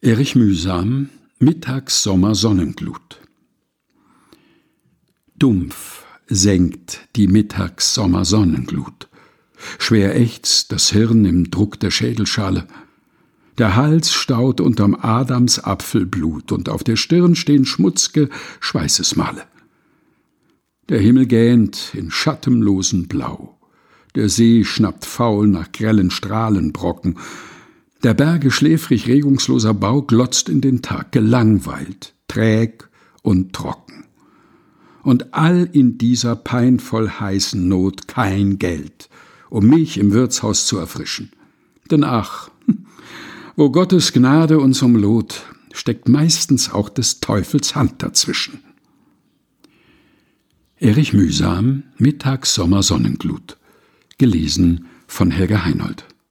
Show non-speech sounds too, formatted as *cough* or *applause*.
Erich Mühsam Mittags Sommer Sonnenglut Dumpf senkt die Mittags Sommer Sonnenglut. Schwer ächzt das Hirn im Druck der Schädelschale. Der Hals staut unterm Adams Apfelblut und auf der Stirn stehen schmutzge Schweißesmale. Der Himmel gähnt in schattenlosem Blau. Der See schnappt faul nach grellen Strahlenbrocken der Berge schläfrig regungsloser Bau glotzt in den Tag, gelangweilt, träg und trocken. Und all in dieser peinvoll heißen Not kein Geld, um mich im Wirtshaus zu erfrischen. Denn ach, *laughs* wo Gottes Gnade uns umlot, steckt meistens auch des Teufels Hand dazwischen. Erich Mühsam, Mittags Sommer Sonnenglut. Gelesen von Helga Heinold.